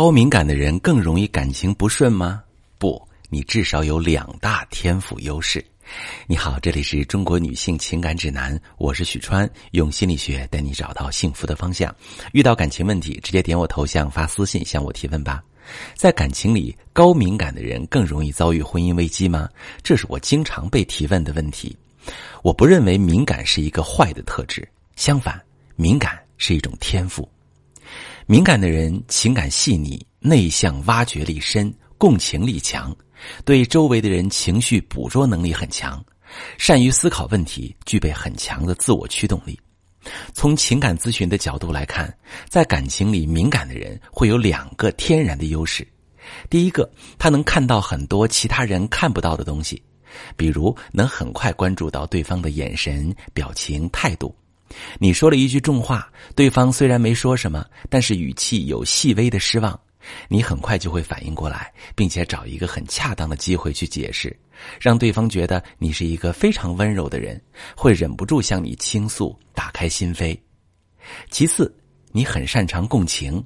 高敏感的人更容易感情不顺吗？不，你至少有两大天赋优势。你好，这里是中国女性情感指南，我是许川，用心理学带你找到幸福的方向。遇到感情问题，直接点我头像发私信向我提问吧。在感情里，高敏感的人更容易遭遇婚姻危机吗？这是我经常被提问的问题。我不认为敏感是一个坏的特质，相反，敏感是一种天赋。敏感的人情感细腻、内向、挖掘力深、共情力强，对周围的人情绪捕捉能力很强，善于思考问题，具备很强的自我驱动力。从情感咨询的角度来看，在感情里敏感的人会有两个天然的优势：第一个，他能看到很多其他人看不到的东西，比如能很快关注到对方的眼神、表情、态度。你说了一句重话，对方虽然没说什么，但是语气有细微的失望，你很快就会反应过来，并且找一个很恰当的机会去解释，让对方觉得你是一个非常温柔的人，会忍不住向你倾诉，打开心扉。其次，你很擅长共情，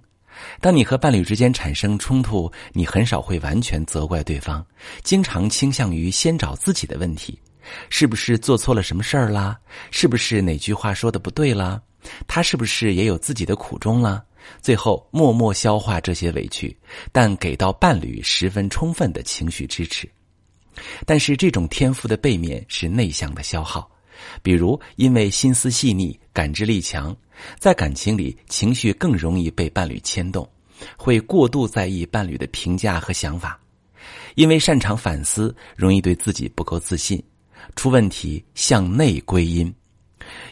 当你和伴侣之间产生冲突，你很少会完全责怪对方，经常倾向于先找自己的问题。是不是做错了什么事儿啦？是不是哪句话说的不对啦？他是不是也有自己的苦衷啦？最后默默消化这些委屈，但给到伴侣十分充分的情绪支持。但是这种天赋的背面是内向的消耗，比如因为心思细腻、感知力强，在感情里情绪更容易被伴侣牵动，会过度在意伴侣的评价和想法；因为擅长反思，容易对自己不够自信。出问题向内归因，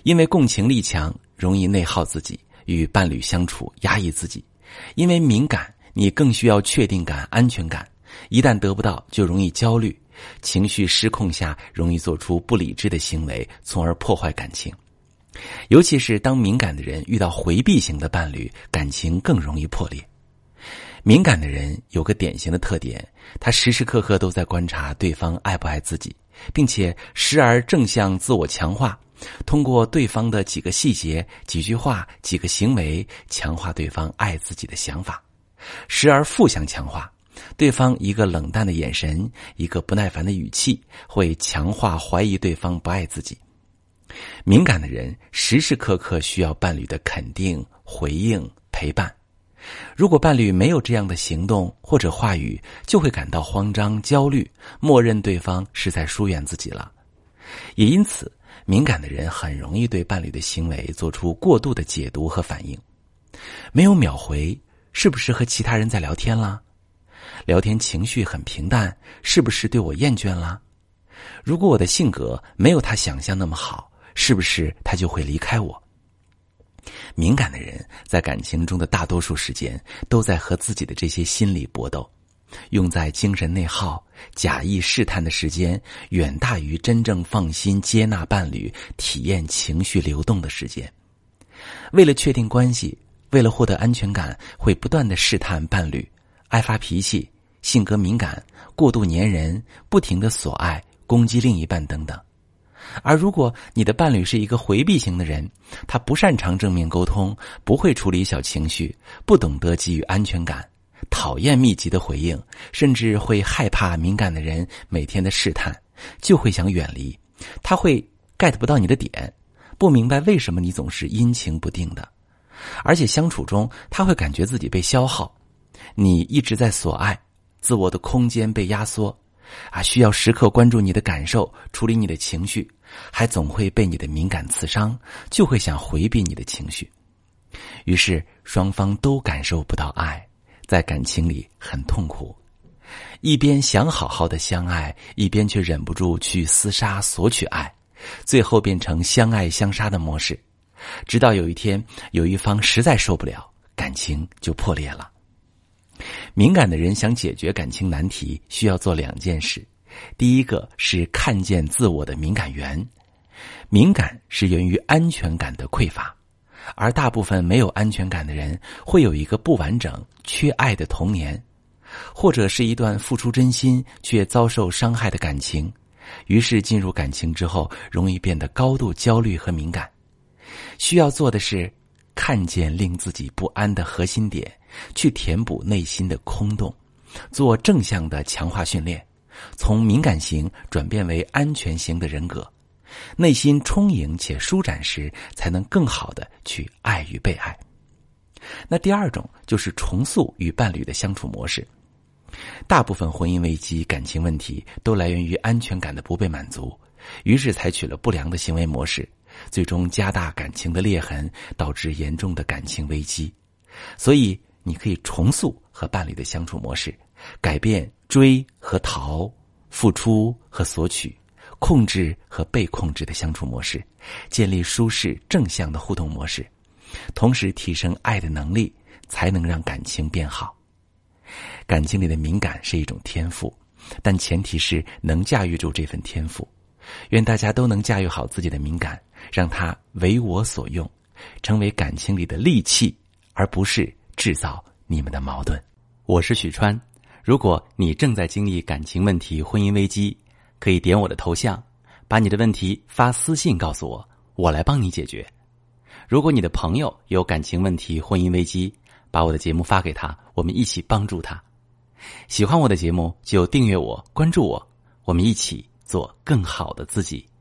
因为共情力强，容易内耗自己；与伴侣相处压抑自己，因为敏感，你更需要确定感、安全感。一旦得不到，就容易焦虑，情绪失控下容易做出不理智的行为，从而破坏感情。尤其是当敏感的人遇到回避型的伴侣，感情更容易破裂。敏感的人有个典型的特点，他时时刻刻都在观察对方爱不爱自己。并且时而正向自我强化，通过对方的几个细节、几句话、几个行为，强化对方爱自己的想法；时而负向强化，对方一个冷淡的眼神、一个不耐烦的语气，会强化怀疑对方不爱自己。敏感的人时时刻刻需要伴侣的肯定、回应、陪伴。如果伴侣没有这样的行动或者话语，就会感到慌张、焦虑，默认对方是在疏远自己了。也因此，敏感的人很容易对伴侣的行为做出过度的解读和反应。没有秒回，是不是和其他人在聊天啦？聊天情绪很平淡，是不是对我厌倦啦？如果我的性格没有他想象那么好，是不是他就会离开我？敏感的人在感情中的大多数时间都在和自己的这些心理搏斗，用在精神内耗、假意试探的时间远大于真正放心接纳伴侣、体验情绪流动的时间。为了确定关系，为了获得安全感，会不断的试探伴侣，爱发脾气、性格敏感、过度粘人、不停的索爱、攻击另一半等等。而如果你的伴侣是一个回避型的人，他不擅长正面沟通，不会处理小情绪，不懂得给予安全感，讨厌密集的回应，甚至会害怕敏感的人每天的试探，就会想远离。他会 get 不到你的点，不明白为什么你总是阴晴不定的，而且相处中他会感觉自己被消耗，你一直在索爱，自我的空间被压缩。啊，需要时刻关注你的感受，处理你的情绪，还总会被你的敏感刺伤，就会想回避你的情绪，于是双方都感受不到爱，在感情里很痛苦，一边想好好的相爱，一边却忍不住去厮杀索取爱，最后变成相爱相杀的模式，直到有一天有一方实在受不了，感情就破裂了。敏感的人想解决感情难题，需要做两件事。第一个是看见自我的敏感源，敏感是源于安全感的匮乏，而大部分没有安全感的人会有一个不完整、缺爱的童年，或者是一段付出真心却遭受伤害的感情，于是进入感情之后容易变得高度焦虑和敏感。需要做的是看见令自己不安的核心点。去填补内心的空洞，做正向的强化训练，从敏感型转变为安全型的人格。内心充盈且舒展时，才能更好的去爱与被爱。那第二种就是重塑与伴侣的相处模式。大部分婚姻危机、感情问题都来源于安全感的不被满足，于是采取了不良的行为模式，最终加大感情的裂痕，导致严重的感情危机。所以，你可以重塑和伴侣的相处模式，改变追和逃、付出和索取。控制和被控制的相处模式，建立舒适正向的互动模式，同时提升爱的能力，才能让感情变好。感情里的敏感是一种天赋，但前提是能驾驭住这份天赋。愿大家都能驾驭好自己的敏感，让它为我所用，成为感情里的利器，而不是制造你们的矛盾。我是许川，如果你正在经历感情问题、婚姻危机。可以点我的头像，把你的问题发私信告诉我，我来帮你解决。如果你的朋友有感情问题、婚姻危机，把我的节目发给他，我们一起帮助他。喜欢我的节目就订阅我、关注我，我们一起做更好的自己。